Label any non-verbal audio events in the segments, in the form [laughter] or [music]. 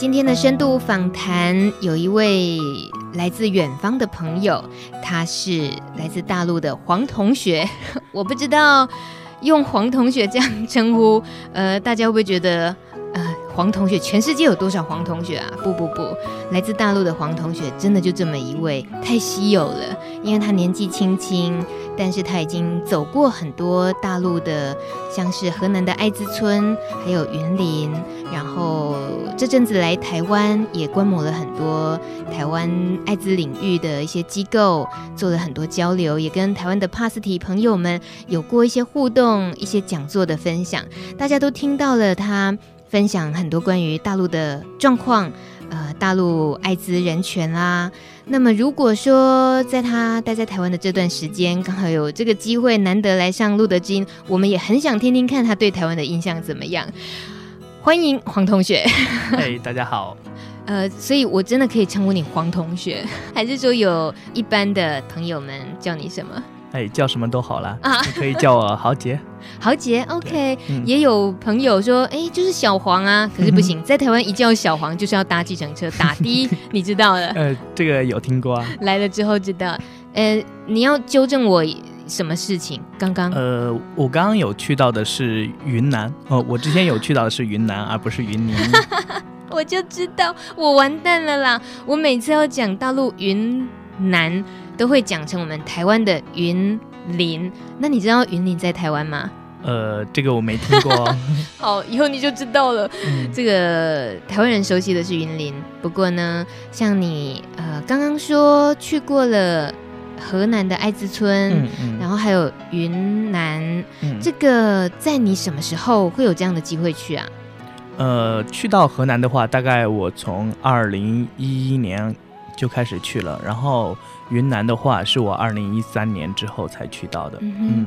今天的深度访谈有一位来自远方的朋友，他是来自大陆的黄同学。[laughs] 我不知道用黄同学这样称呼，呃，大家会不会觉得呃？黄同学，全世界有多少黄同学啊？不不不，来自大陆的黄同学真的就这么一位，太稀有了。因为他年纪轻轻，但是他已经走过很多大陆的，像是河南的爱滋村，还有云林，然后这阵子来台湾也观摩了很多台湾艾滋领域的一些机构，做了很多交流，也跟台湾的帕斯提朋友们有过一些互动，一些讲座的分享，大家都听到了他。分享很多关于大陆的状况，呃，大陆艾滋人权啦。那么，如果说在他待在台湾的这段时间，刚好有这个机会，难得来上路德金，我们也很想听听看他对台湾的印象怎么样。欢迎黄同学。嘿，[laughs] hey, 大家好。呃，所以我真的可以称呼你黄同学，[laughs] 还是说有一般的朋友们叫你什么？哎，叫什么都好啦，啊，你可以叫我豪杰。[laughs] 豪杰，OK，嗯，也有朋友说，哎，就是小黄啊，可是不行，在台湾一叫小黄就是要搭计程车打的，你知道的。呃，这个有听过啊。来了之后知道，呃，你要纠正我什么事情？刚刚，呃，我刚刚有去到的是云南哦，我之前有去到的是云南，而不是云林。[laughs] 我就知道我完蛋了啦！我每次要讲大陆云南。都会讲成我们台湾的云林，那你知道云林在台湾吗？呃，这个我没听过。[laughs] 好，以后你就知道了。嗯、[laughs] 这个台湾人熟悉的是云林，不过呢，像你呃刚刚说去过了河南的艾滋村，嗯嗯、然后还有云南，嗯、这个在你什么时候会有这样的机会去啊？呃，去到河南的话，大概我从二零一一年就开始去了，然后。云南的话，是我二零一三年之后才去到的。嗯，嗯，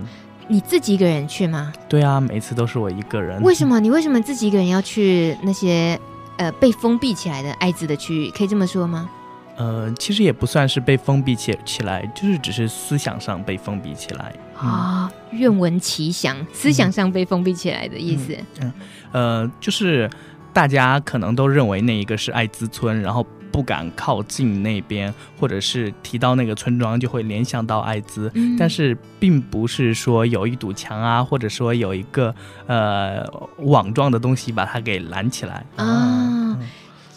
你自己一个人去吗？对啊，每次都是我一个人。为什么？[laughs] 你为什么自己一个人要去那些呃被封闭起来的艾滋的区域？可以这么说吗？呃，其实也不算是被封闭起起来，就是只是思想上被封闭起来啊。愿闻其详，思想上被封闭起来的意思。嗯，嗯，呃，就是大家可能都认为那一个是艾滋村，然后。不敢靠近那边，或者是提到那个村庄就会联想到艾滋，嗯、但是并不是说有一堵墙啊，或者说有一个呃网状的东西把它给拦起来啊。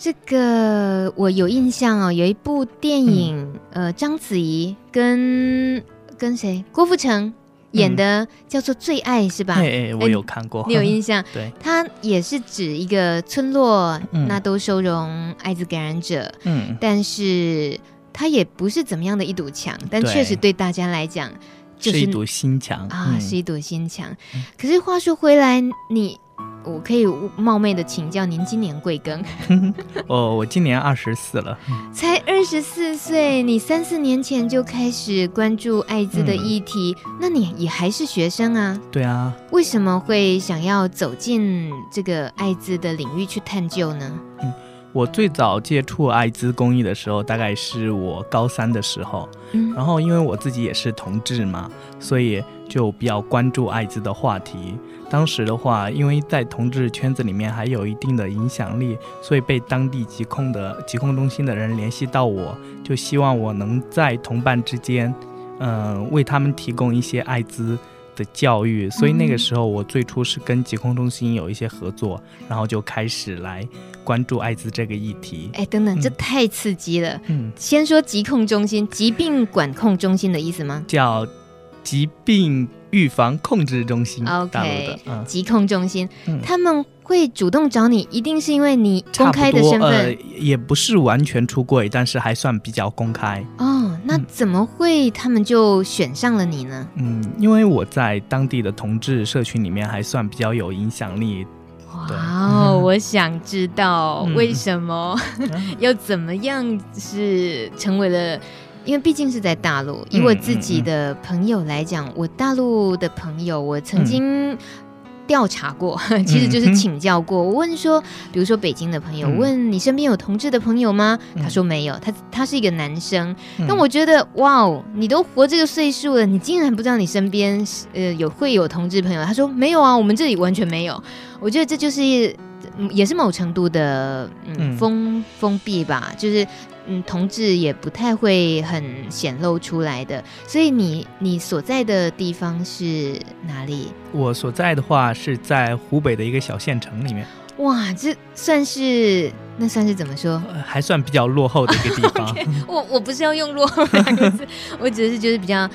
这个我有印象哦，有一部电影，嗯、呃，章子怡跟跟谁？郭富城。演的叫做《最爱》是吧？哎哎，我有看过，你有印象？[laughs] 对，它也是指一个村落，嗯、那都收容艾滋感染者。嗯，但是它也不是怎么样的一堵墙，但确实对大家来讲，就是，是一堵心墙啊，嗯、是一堵心墙。可是话说回来，你。我可以冒昧的请教您今年贵庚？[laughs] 哦，我今年二十四了，才二十四岁。你三四年前就开始关注艾滋的议题，嗯、那你也还是学生啊？对啊。为什么会想要走进这个艾滋的领域去探究呢？嗯，我最早接触艾滋公益的时候，大概是我高三的时候。嗯，然后因为我自己也是同志嘛，所以就比较关注艾滋的话题。当时的话，因为在同志圈子里面还有一定的影响力，所以被当地疾控的疾控中心的人联系到我，就希望我能在同伴之间，嗯、呃，为他们提供一些艾滋的教育。所以那个时候，我最初是跟疾控中心有一些合作，然后就开始来关注艾滋这个议题。哎，等等，嗯、这太刺激了。嗯，先说疾控中心，疾病管控中心的意思吗？叫疾病。预防控制中心，OK，疾控中心，嗯、他们会主动找你，一定是因为你公开的身份，呃，也不是完全出柜，但是还算比较公开。哦，那怎么会他们就选上了你呢？嗯，因为我在当地的同志社群里面还算比较有影响力。哇哦，[laughs] 我想知道为什么 [laughs] 要怎么样是成为了。因为毕竟是在大陆，以我自己的朋友来讲，嗯嗯嗯、我大陆的朋友，我曾经调查过，[laughs] 嗯、其实就是请教过。嗯、我问说，比如说北京的朋友，嗯、问你身边有同志的朋友吗？嗯、他说没有，他他是一个男生。但、嗯、我觉得，哇哦，你都活这个岁数了，你竟然不知道你身边呃有会有同志朋友？他说没有啊，我们这里完全没有。我觉得这就是也是某程度的嗯封封闭吧，就是。嗯，同志也不太会很显露出来的，所以你你所在的地方是哪里？我所在的话是在湖北的一个小县城里面。哇，这算是那算是怎么说？还算比较落后的一个地方。[laughs] okay, 我我不是要用落后两个字，[laughs] 我只是就是比较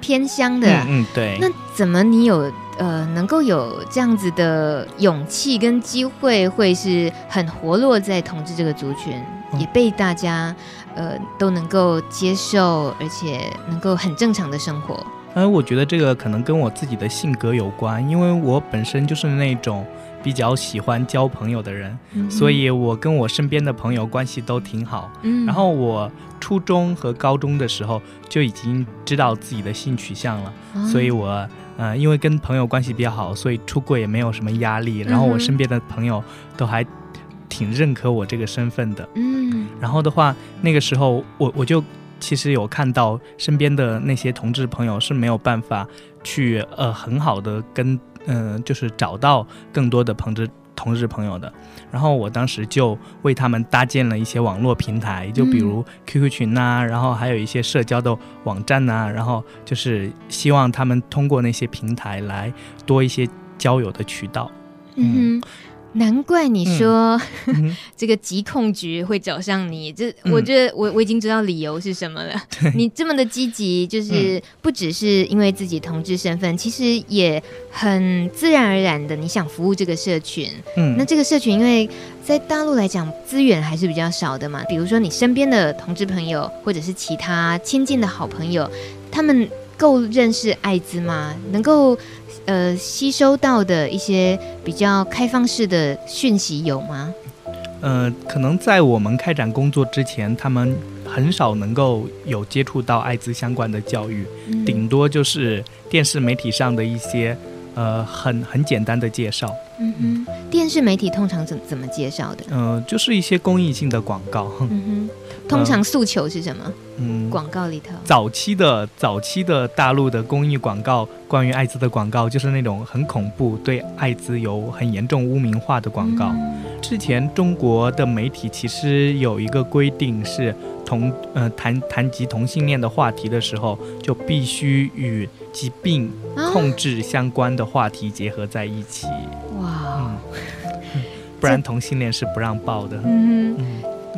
偏乡的。嗯，嗯，对。那怎么你有呃能够有这样子的勇气跟机会，会是很活络在同志这个族群？也被大家，呃，都能够接受，而且能够很正常的生活。嗯，我觉得这个可能跟我自己的性格有关，因为我本身就是那种比较喜欢交朋友的人，嗯、所以我跟我身边的朋友关系都挺好。嗯，然后我初中和高中的时候就已经知道自己的性取向了，嗯、所以我，呃，因为跟朋友关系比较好，所以出柜也没有什么压力。然后我身边的朋友都还。挺认可我这个身份的，嗯，然后的话，那个时候我我就其实有看到身边的那些同志朋友是没有办法去呃很好的跟嗯、呃、就是找到更多的同志同志朋友的，然后我当时就为他们搭建了一些网络平台，就比如 QQ 群呐、啊，然后还有一些社交的网站呐、啊，然后就是希望他们通过那些平台来多一些交友的渠道，嗯。难怪你说、[laughs] 嗯、这个疾控局会找上你，这我觉得我我已经知道理由是什么了。你这么的积极，就是不只是因为自己同志身份，其实也很自然而然的你想服务这个社群。嗯，那这个社群因为在大陆来讲资源还是比较少的嘛，比如说你身边的同志朋友，或者是其他亲近的好朋友，他们够认识艾滋吗？能够。呃，吸收到的一些比较开放式的讯息有吗？呃，可能在我们开展工作之前，他们很少能够有接触到艾滋相关的教育，嗯、顶多就是电视媒体上的一些呃很很简单的介绍。嗯哼，电视媒体通常怎怎么介绍的？呃，就是一些公益性的广告。嗯哼。通常诉求是什么？嗯，广告里头，早期的早期的大陆的公益广告，关于艾滋的广告，就是那种很恐怖，对艾滋有很严重污名化的广告。嗯、之前中国的媒体其实有一个规定，是同呃谈谈及同性恋的话题的时候，就必须与疾病控制相关的话题结合在一起。不然同性恋是不让报的。嗯。嗯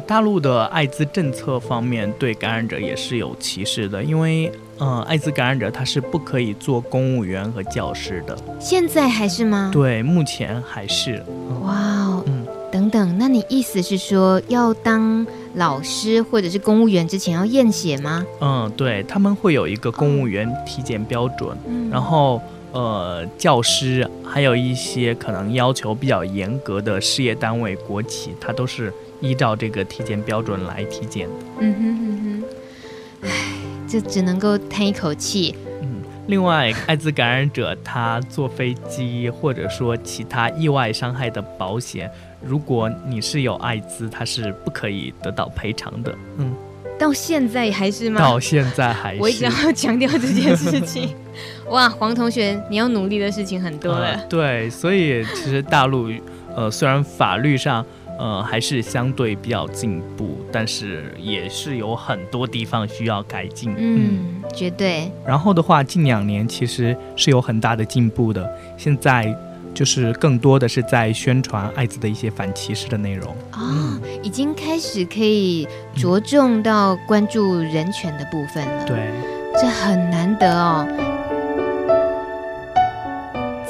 大陆的艾滋政策方面对感染者也是有歧视的，因为，呃，艾滋感染者他是不可以做公务员和教师的。现在还是吗？对，目前还是。哇哦，嗯，等等，那你意思是说要当老师或者是公务员之前要验血吗？嗯，对，他们会有一个公务员体检标准，嗯，然后，呃，教师还有一些可能要求比较严格的事业单位、国企，它都是。依照这个体检标准来体检的。嗯哼哼哼，唉，就只能够叹一口气。嗯，另外，艾滋感染者他坐飞机或者说其他意外伤害的保险，如果你是有艾滋，他是不可以得到赔偿的。嗯，到现在还是吗？到现在还是。我一直要强调这件事情。[laughs] 哇，黄同学，你要努力的事情很多了。呃，对，所以其实大陆，呃，虽然法律上。呃，还是相对比较进步，但是也是有很多地方需要改进。嗯，绝对。然后的话，近两年其实是有很大的进步的。现在就是更多的是在宣传艾滋的一些反歧视的内容。啊、哦，已经开始可以着重到关注人权的部分了。对，这很难得哦。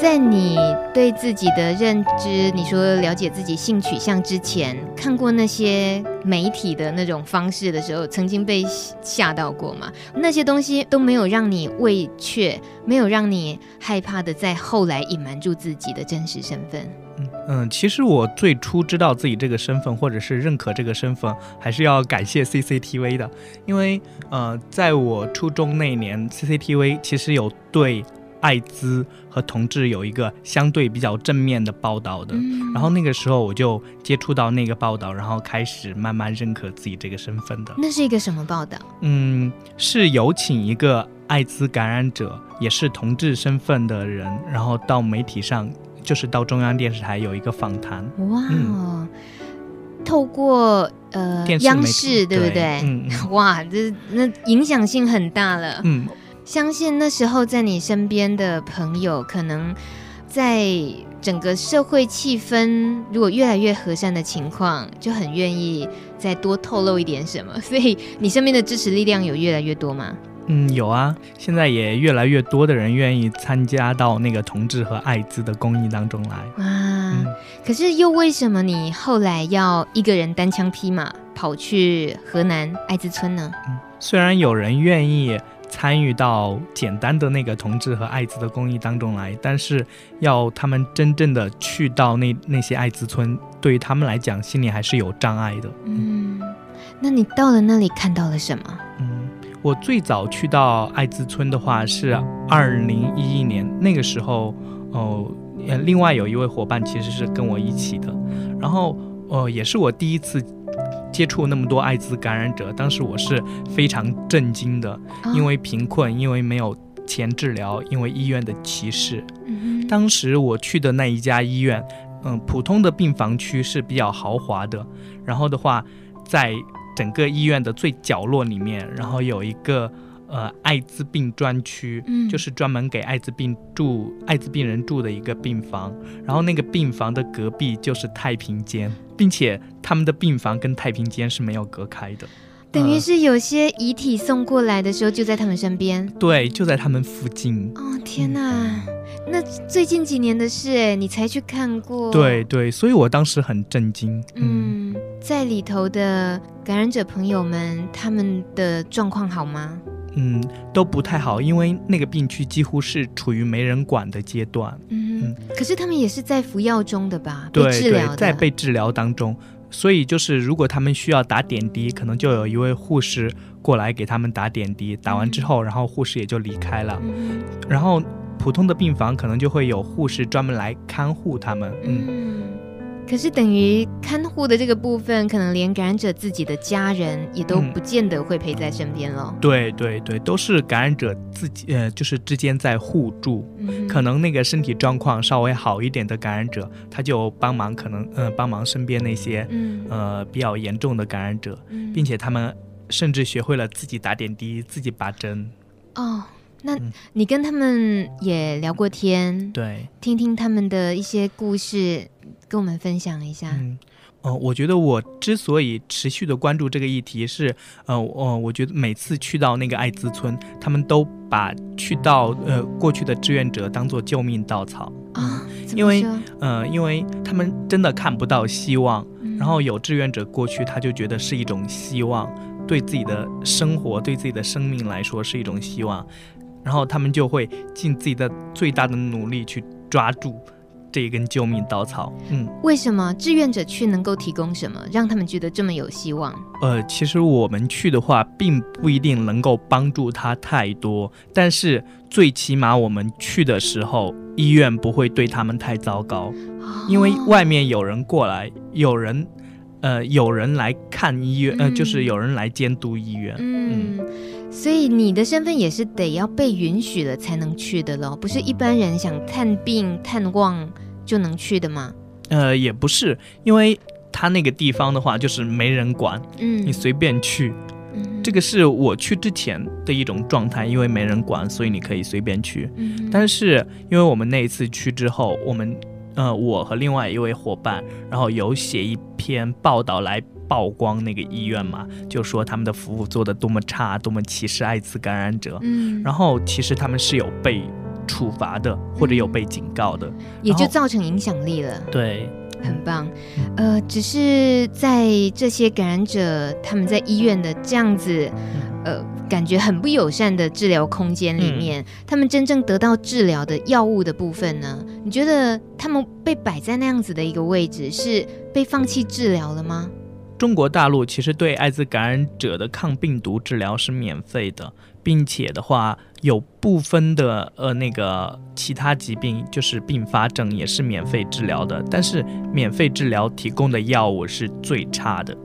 在你对自己的认知，你说了解自己性取向之前，看过那些媒体的那种方式的时候，曾经被吓到过吗？那些东西都没有让你畏怯，没有让你害怕的，在后来隐瞒住自己的真实身份。嗯，其实我最初知道自己这个身份，或者是认可这个身份，还是要感谢 CCTV 的，因为呃，在我初中那一年，CCTV 其实有对艾滋和同志有一个相对比较正面的报道的，嗯、然后那个时候我就接触到那个报道，然后开始慢慢认可自己这个身份的。那是一个什么报道？嗯，是有请一个艾滋感染者，也是同志身份的人，然后到媒体上。就是到中央电视台有一个访谈，哇，嗯、透过呃央视对不对？嗯、[laughs] 哇，这那影响性很大了。嗯，相信那时候在你身边的朋友，可能在整个社会气氛如果越来越和善的情况，就很愿意再多透露一点什么。[laughs] 所以你身边的支持力量有越来越多吗？嗯，有啊，现在也越来越多的人愿意参加到那个同志和艾滋的公益当中来。啊，嗯、可是又为什么你后来要一个人单枪匹马跑去河南艾滋村呢？嗯，虽然有人愿意参与到简单的那个同志和艾滋的公益当中来，但是要他们真正的去到那那些艾滋村，对于他们来讲，心里还是有障碍的。嗯，那你到了那里看到了什么？嗯。我最早去到艾滋村的话是二零一一年，那个时候，哦，另外有一位伙伴其实是跟我一起的，然后，呃，也是我第一次接触那么多艾滋感染者，当时我是非常震惊的，因为贫困，因为没有钱治疗，因为医院的歧视。当时我去的那一家医院，嗯，普通的病房区是比较豪华的，然后的话，在。整个医院的最角落里面，然后有一个呃艾滋病专区，嗯，就是专门给艾滋病住艾滋病人住的一个病房。然后那个病房的隔壁就是太平间，并且他们的病房跟太平间是没有隔开的。等于是有些遗体送过来的时候就在他们身边。对，就在他们附近。哦，天哪！嗯那最近几年的事，哎，你才去看过？对对，所以我当时很震惊。嗯，嗯，在里头的感染者朋友们，他们的状况好吗？嗯，都不太好，因为那个病区几乎是处于没人管的阶段。嗯，嗯，可是他们也是在服药中的吧？对，治疗。对，在被治疗当中。所以就是，如果他们需要打点滴，可能就有一位护士过来给他们打点滴。打完之后，然后护士也就离开了。嗯，然后。普通的病房可能就会有护士专门来看护他们，嗯，嗯，可是等于看护的这个部分，可能连感染者自己的家人也都不见得会陪在身边了。嗯、对对对，都是感染者自己，呃，就是之间在互助。嗯、可能那个身体状况稍微好一点的感染者，他就帮忙，可能呃帮忙身边那些，嗯、呃比较严重的感染者，嗯、并且他们甚至学会了自己打点滴、自己拔针。哦。那你跟他们也聊过天，对，听听他们的一些故事，跟我们分享一下。嗯，哦、呃，我觉得我之所以持续的关注这个议题是，呃，呃，我觉得每次去到那个艾滋村，他们都把去到呃过去的志愿者当做救命稻草啊，因为呃，因为他们真的看不到希望，嗯、然后有志愿者过去，他就觉得是一种希望，对自己的生活，对自己的生命来说是一种希望。然后他们就会尽自己的最大的努力去抓住这一根救命稻草。嗯，为什么志愿者去能够提供什么，让他们觉得这么有希望？呃，其实我们去的话，并不一定能够帮助他太多，但是最起码我们去的时候，医院不会对他们太糟糕，哦、因为外面有人过来，有人，呃，有人来看医院，呃，就是有人来监督医院。嗯。嗯所以你的身份也是得要被允许了才能去的喽，不是一般人想探病探望就能去的吗？呃，也不是，因为他那个地方的话就是没人管，嗯，你随便去，嗯，这个是我去之前的一种状态，因为没人管，所以你可以随便去。嗯，但是因为我们那一次去之后，我们呃，我和另外一位伙伴，然后有写一篇报道来。曝光那个医院嘛，就说他们的服务做得多么差，多么歧视艾滋感染者。嗯，然后其实他们是有被处罚的，或者有被警告的，也就造成影响力了。对，很棒。呃，只是在这些感染者他们在医院的这样子，呃，感觉很不友善的治疗空间里面，他们真正得到治疗的药物的部分呢？你觉得他们被摆在那样子的一个位置，是被放弃治疗了吗？中国大陆其实对艾滋感染者的抗病毒治疗是免费的，并且的话，有部分的呃那个其他疾病就是并发症也是免费治疗的，但是免费治疗提供的药物是最差的。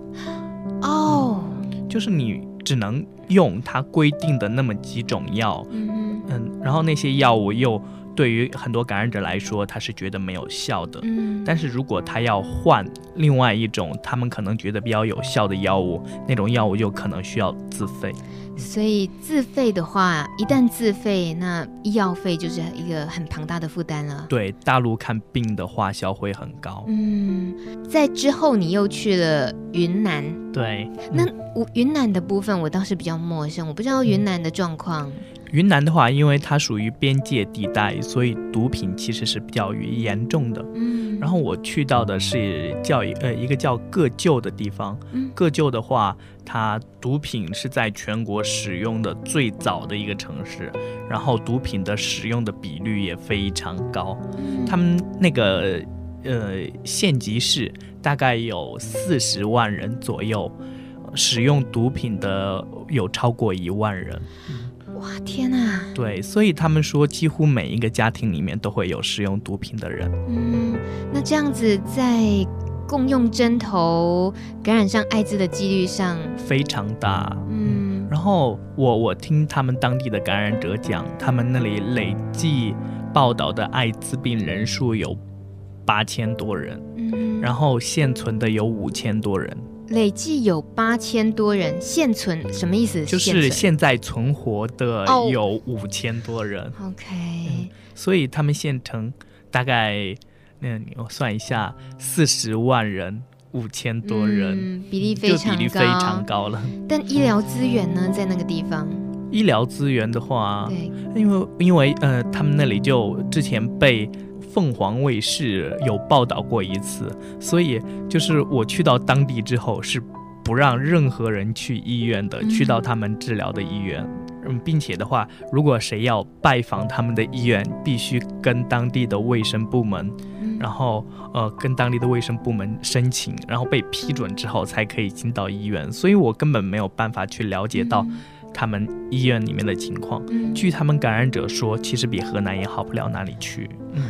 哦、嗯，就是你只能用它规定的那么几种药，嗯嗯，然后那些药物又。对于很多感染者来说，他是觉得没有效的。嗯，但是如果他要换另外一种他们可能觉得比较有效的药物，那种药物就可能需要自费。所以自费的话，一旦自费，那医药费就是一个很庞大的负担了。对，大陆看病的花销会很高。嗯，在之后你又去了云南。对，那我云南的部分我倒是比较陌生，我不知道云南的状况。云南的话，因为它属于边界地带，所以毒品其实是比较严重的。嗯，然后我去到的是叫呃一个叫个旧的地方。嗯，个旧的话，它毒品是在全国使用的最早的一个城市，然后毒品的使用的比率也非常高。嗯，他们那个呃县级市大概有四十万人左右，使用毒品的有超过一万人。哇天哪！对，所以他们说，几乎每一个家庭里面都会有使用毒品的人。嗯，那这样子在共用针头感染上艾滋的几率上非常大。嗯，然后我我听他们当地的感染者讲，他们那里累计报道的艾滋病人数有八千多人，嗯，然后现存的有五千多人。累计有八千多人，现存什么意思？就是现在存活的有五千多人。Oh, OK，嗯，所以他们县城大概，那我算一下，四十万人，五千多人，嗯，比例非常高，比例非常高了。但医疗资源呢，在那个地方？医疗资源的话，对，因为因为呃，他们那里就之前被。凤凰卫视有报道过一次，所以就是我去到当地之后是不让任何人去医院的，去到他们治疗的医院，嗯，并且的话，如果谁要拜访他们的医院，必须跟当地的卫生部门，然后呃跟当地的卫生部门申请，然后被批准之后才可以进到医院，所以我根本没有办法去了解到他们医院里面的情况。据他们感染者说，其实比河南也好不了哪里去。嗯。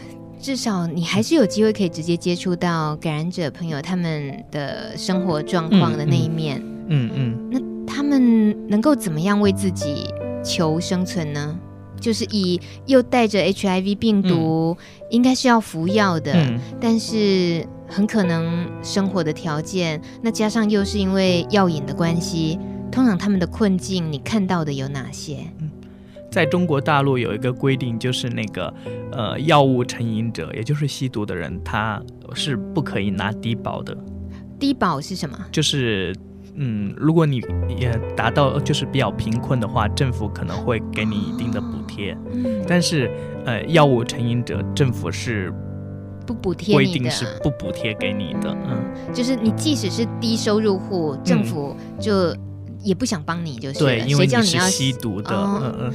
至少你还是有机会可以直接接触到感染者朋友他们的生活状况的那一面。嗯嗯。那他们能够怎么样为自己求生存呢？就是以又带着 HIV 病毒，嗯、应该是要服药的，嗯、但是很可能生活的条件，那加上又是因为药瘾的关系，通常他们的困境，你看到的有哪些？在中国大陆有一个规定，就是那个呃药物成瘾者，也就是吸毒的人，他是不可以拿低保的。低保是什么？就是嗯，如果你也达到就是比较贫困的话，政府可能会给你一定的补贴。嗯。但是呃，药物成瘾者，政府是不补贴，规定是不补贴给你的。嗯。就是你即使是低收入户，政府就也不想帮你，就是对，因为你是吸毒的。嗯嗯。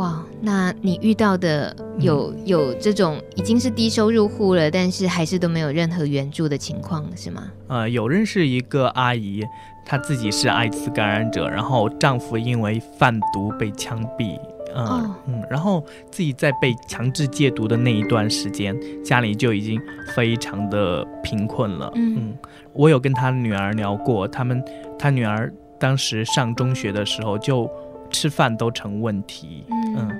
哇，那你遇到的有有这种已经是低收入户了，但是还是都没有任何援助的情况，是吗？呃，有认识一个阿姨，她自己是艾滋感染者，然后丈夫因为贩毒被枪毙，嗯、哦、嗯，然后自己在被强制戒毒的那一段时间，家里就已经非常的贫困了。嗯，嗯，我有跟她女儿聊过，他们她女儿当时上中学的时候就。吃饭都成问题，嗯，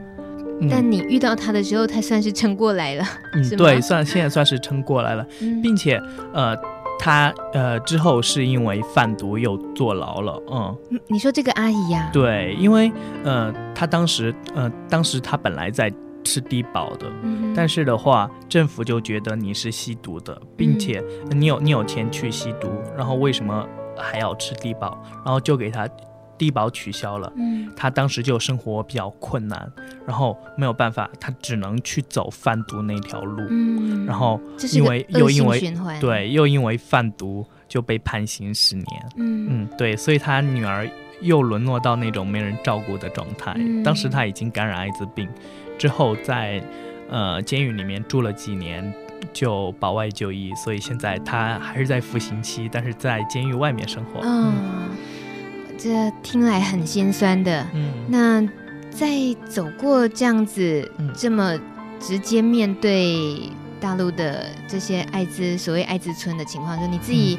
嗯，但你遇到他的时候，他算是撑过来了，嗯，对，算现在算是撑过来了，嗯，并且，呃，他呃之后是因为贩毒又坐牢了，嗯，你说这个阿姨呀？对，因为呃，他当时呃，当时他本来在吃低保的，嗯，但是的话，政府就觉得你是吸毒的，并且你有你有钱去吸毒，然后为什么还要吃低保？然后就给他。低保取消了，嗯，他当时就生活比较困难，然后没有办法，他只能去走贩毒那条路，嗯，然后因为又因为对，又因为贩毒就被判刑十年，嗯。嗯，对，所以他女儿又沦落到那种没人照顾的状态。嗯，当时他已经感染艾滋病，之后在呃监狱里面住了几年。就保外就医，所以现在他还是在服刑期，但是在监狱外面生活。嗯，这听来很心酸的。嗯，那在走过这样子、嗯、这么直接面对大陆的这些艾滋所谓艾滋村的情况，就你自己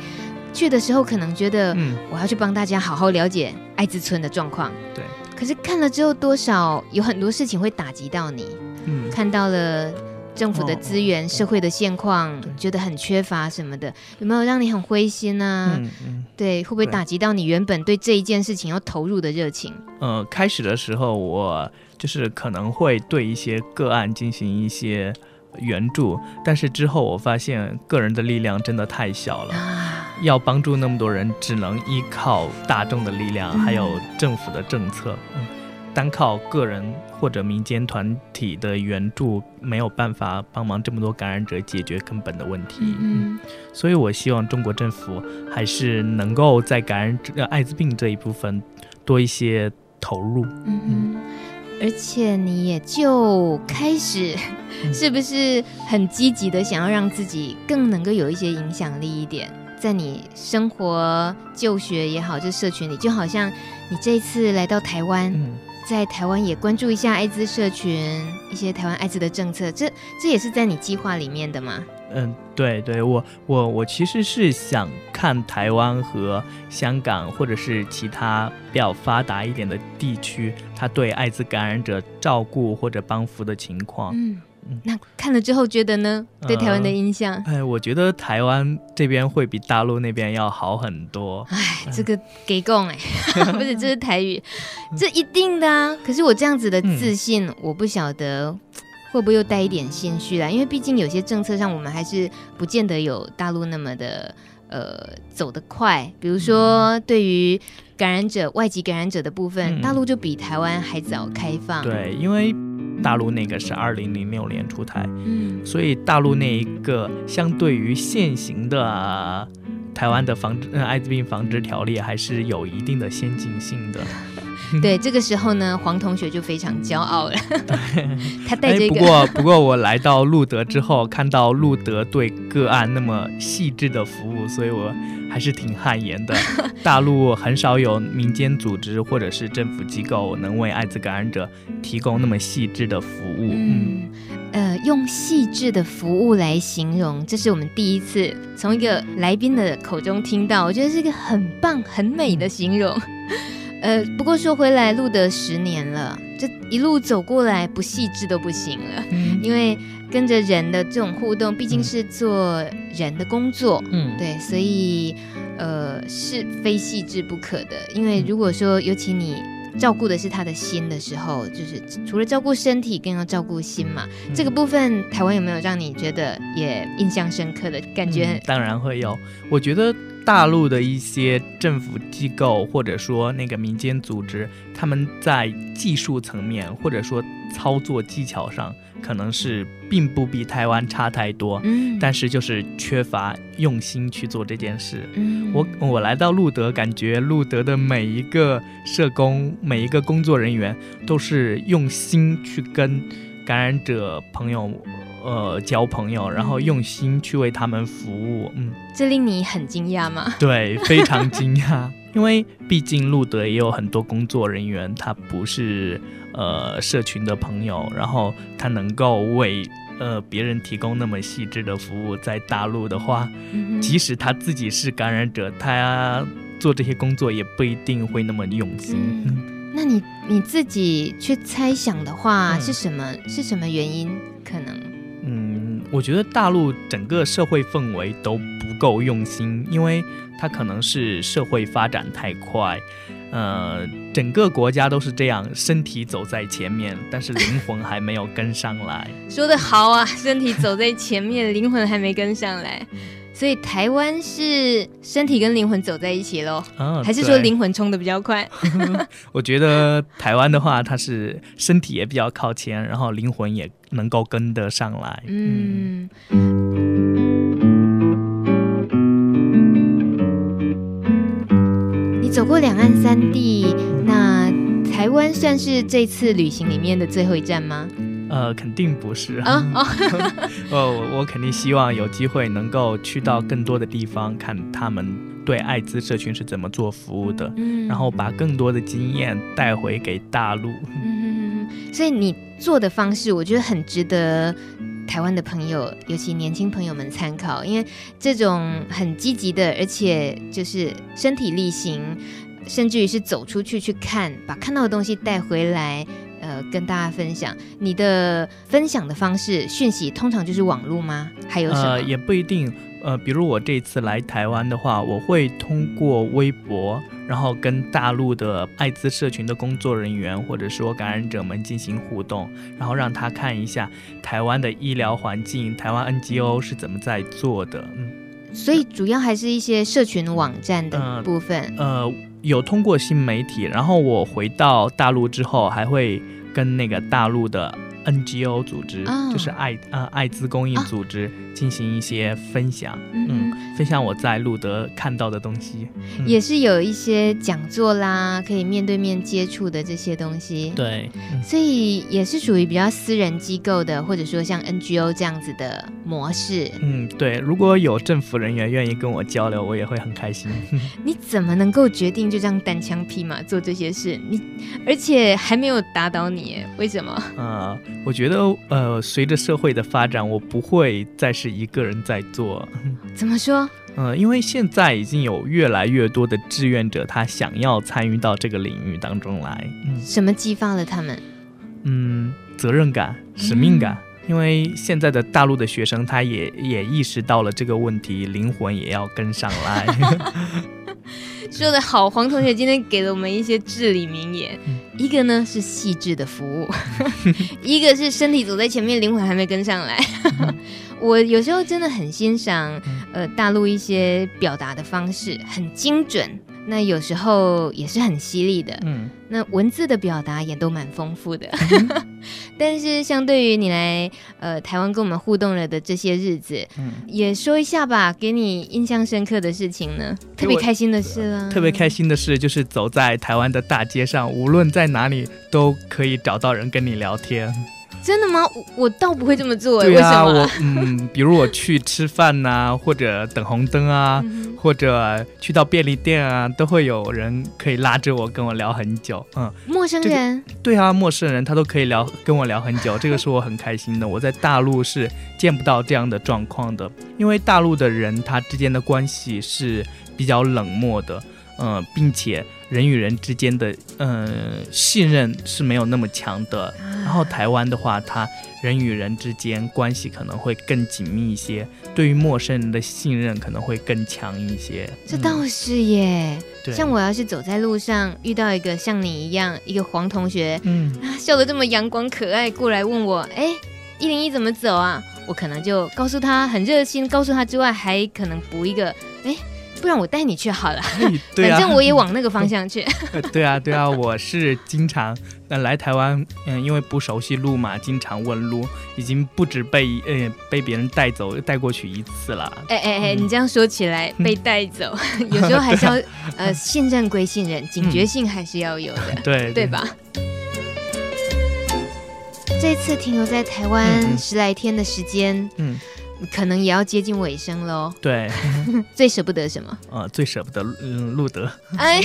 去的时候，可能觉得，嗯，我要去帮大家好好了解艾滋村的状况。对。可是看了之后，多少有很多事情会打击到你。嗯，看到了。政府的资源、哦、社会的现况，觉得很缺乏什么的，有没有让你很灰心呢、啊？嗯嗯，对，会不会打击到你原本对这一件事情要投入的热情？呃，开始的时候我就是可能会对一些个案进行一些援助，但是之后我发现个人的力量真的太小了，啊、要帮助那么多人，只能依靠大众的力量，嗯、还有政府的政策。嗯单靠个人或者民间团体的援助，没有办法帮忙这么多感染者解决根本的问题。嗯，嗯，所以我希望中国政府还是能够在感染者艾滋病这一部分多一些投入。嗯嗯，而且你也就开始，[laughs] 是不是很积极的想要让自己更能够有一些影响力一点，在你生活、就学也好，这社群里，就好像你这一次来到台湾。嗯在台湾也关注一下艾滋社群，一些台湾艾滋的政策，这这也是在你计划里面的吗？嗯，对对，我我我其实是想看台湾和香港或者是其他比较发达一点的地区，他对艾滋感染者照顾或者帮扶的情况。嗯。那看了之后觉得呢？对台湾的印象？哎、呃，我觉得台湾这边会比大陆那边要好很多。哎，这个给供哎，[laughs] 不是，这是台语，这一定的啊。可是我这样子的自信，嗯、我不晓得会不会又带一点心虚啦。因为毕竟有些政策上，我们还是不见得有大陆那么的呃走得快。比如说，对于感染者、外籍感染者的部分，嗯、大陆就比台湾还早开放。对，因为。大陆那个是二零零六年出台，嗯，所以大陆那一个相对于现行的、啊、台湾的防治、呃、艾滋病防治条例还是有一定的先进性的。[laughs] 对，这个时候呢，黄同学就非常骄傲了。[laughs] 他带着一个、哎、不过 [laughs] 不过我来到路德之后，看到路德对个案那么细致的服务，所以我还是挺汗颜的。大陆很少有民间组织或者是政府机构能为艾滋感染者提供那么细致的服务。嗯，呃，用细致的服务来形容，这是我们第一次从一个来宾的口中听到，我觉得是一个很棒、很美的形容。呃，不过说回来，录的十年了，这一路走过来，不细致都不行了。嗯，因为跟着人的这种互动，毕竟是做人的工作。嗯，对，所以呃是非细致不可的。因为如果说，尤其你照顾的是他的心的时候，就是除了照顾身体，更要照顾心嘛。嗯，这个部分，台湾有没有让你觉得也印象深刻的感觉？嗯，当然会有，我觉得。大陆的一些政府机构或者说那个民间组织，他们在技术层面或者说操作技巧上，可能是并不比台湾差太多。嗯，但是就是缺乏用心去做这件事。嗯，我我来到路德，感觉路德的每一个社工、每一个工作人员都是用心去跟感染者朋友。呃，交朋友，然后用心去为他们服务，嗯，这令你很惊讶吗？[laughs] 对，非常惊讶，[laughs] 因为毕竟路德也有很多工作人员，他不是呃社群的朋友，然后他能够为呃别人提供那么细致的服务，在大陆的话，嗯、即使他自己是感染者，他做这些工作也不一定会那么用心。嗯、那你你自己去猜想的话，嗯、是什么？是什么原因？可能？我觉得大陆整个社会氛围都不够用心，因为它可能是社会发展太快，呃，整个国家都是这样，身体走在前面，但是灵魂还没有跟上来。[laughs] 说的好啊，身体走在前面，灵魂还没跟上来。所以台湾是身体跟灵魂走在一起喽？哦，还是说灵魂冲的比较快？[laughs] 我觉得台湾的话，它是身体也比较靠前，然后灵魂也能够跟得上来。嗯。你走过两岸三地，那台湾算是这次旅行里面的最后一站吗？呃，肯定不是啊！哦，[laughs] [laughs] 我我肯定希望有机会能够去到更多的地方，看他们对艾滋社群是怎么做服务的，嗯，然后把更多的经验带回给大陆。嗯，所以你做的方式，我觉得很值得台湾的朋友，尤其年轻朋友们参考，因为这种很积极的，而且就是身体力行，甚至于是走出去去看，把看到的东西带回来。呃，跟大家分享你的分享的方式，讯息通常就是网络吗？还有什么？呃，也不一定。呃，比如我这次来台湾的话，我会通过微博，然后跟大陆的艾滋社群的工作人员或者说感染者们进行互动，然后让他看一下台湾的医疗环境，台湾 NGO 是怎么在做的。嗯，所以主要还是一些社群网站的部分。呃。呃有通过新媒体，然后我回到大陆之后，还会跟那个大陆的 NGO 组织，哦、就是艾呃艾滋公益组织。哦进行一些分享，嗯，嗯，分享我在路德看到的东西，嗯、也是有一些讲座啦，可以面对面接触的这些东西，对，嗯、所以也是属于比较私人机构的，或者说像 NGO 这样子的模式，嗯，对，如果有政府人员愿意跟我交流，我也会很开心。[laughs] [laughs] 你怎么能够决定就这样单枪匹马做这些事？你而且还没有打倒你，为什么？呃，我觉得呃，随着社会的发展，我不会再。是一个人在做，[laughs] 怎么说？嗯，因为现在已经有越来越多的志愿者，他想要参与到这个领域当中来。嗯，什么激发了他们？嗯，责任感、使命感。嗯，因为现在的大陆的学生，他也也意识到了这个问题，灵魂也要跟上来。[laughs] 说的好，黄同学今天给了我们一些至理名言。嗯，一个呢是细致的服务，[laughs] 一个是身体走在前面，灵魂还没跟上来。我有时候真的很欣赏，呃，大陆一些表达的方式很精准，那有时候也是很犀利的。嗯，那文字的表达也都蛮丰富的。嗯、[laughs] 但是相对于你来呃台湾跟我们互动了的这些日子，嗯，也说一下吧，给你印象深刻的事情呢，特别开心的事啊。特别开心的事就是走在台湾的大街上，无论在哪里都可以找到人跟你聊天。真的吗？我我倒不会这么做。对啊？我嗯，比如我去吃饭呐、啊，或者等红灯啊，嗯、或者去到便利店啊，都会有人可以拉着我跟我聊很久。嗯，陌生人、这个。对啊，陌生人他都可以聊跟我聊很久，这个是我很开心的。我在大陆是见不到这样的状况的，因为大陆的人他之间的关系是比较冷漠的，嗯，并且。人与人之间的嗯、呃、信任是没有那么强的，然后台湾的话，他人与人之间关系可能会更紧密一些，对于陌生人的信任可能会更强一些。这倒是耶，嗯、像我要是走在路上遇到一个像你一样一个黄同学，嗯，笑得这么阳光可爱，过来问我，哎，一零一怎么走啊？我可能就告诉他很热心，告诉他之外，还可能补一个，哎。不然我带你去好了，[laughs] 对啊、反正我也往那个方向去。[laughs] 对啊，对啊，我是经常来台湾，嗯，因为不熟悉路嘛，经常问路，已经不止被呃被别人带走带过去一次了。哎哎哎，你这样说起来，被带走，[laughs] 有时候还是要呃信任归信任，警觉性还是要有的，嗯、对对吧？这次停留在台湾十来天的时间，嗯。可能也要接近尾声喽。对，[laughs] 最舍不得什么？呃，最舍不得嗯，路德。哎，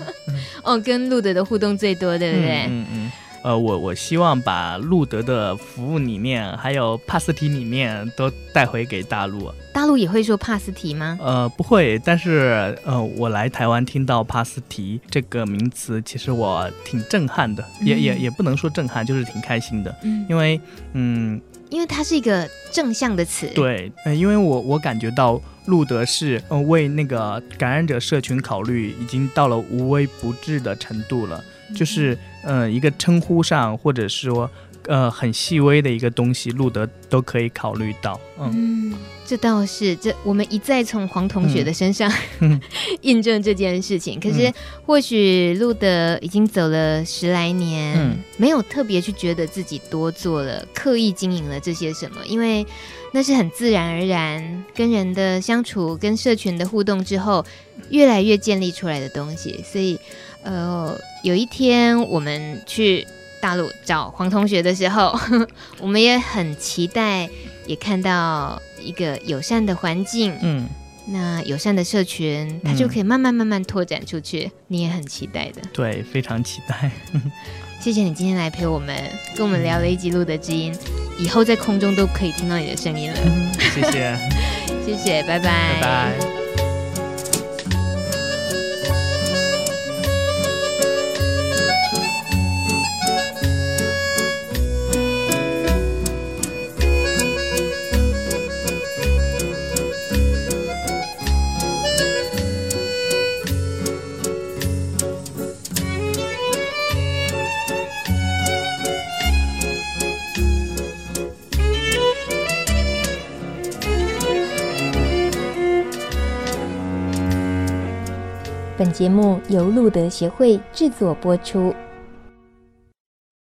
[laughs] 哦，跟路德的互动最多，对不对？嗯嗯。呃，我我希望把路德的服务理念还有帕斯提理念都带回给大陆。大陆也会说帕斯提吗？呃，不会。但是呃，我来台湾听到帕斯提这个名词，其实我挺震撼的，嗯、也也也不能说震撼，就是挺开心的。嗯，因为嗯。因为它是一个正向的词，对，呃，因为我我感觉到路德是呃为那个感染者社群考虑，已经到了无微不至的程度了，就是呃一个称呼上或者说呃很细微的一个东西，路德都可以考虑到。嗯，这倒是，这我们一再从黄同学的身上、嗯、[laughs] 印证这件事情。可是或许路德已经走了十来年，嗯、没有特别去觉得自己多做了、刻意经营了这些什么，因为那是很自然而然跟人的相处、跟社群的互动之后，越来越建立出来的东西。所以。呃，有一天我们去大陆找黄同学的时候，呵呵，我们也很期待，也看到一个友善的环境，嗯，那友善的社群，它就可以慢慢慢慢拓展出去。嗯、你也很期待的，对，非常期待。[laughs] 谢谢你今天来陪我们，跟我们聊了一集路的知音，以后在空中都可以听到你的声音了。嗯、谢谢，[laughs] 谢谢，拜拜，拜拜。本节目由路德协会制作播出。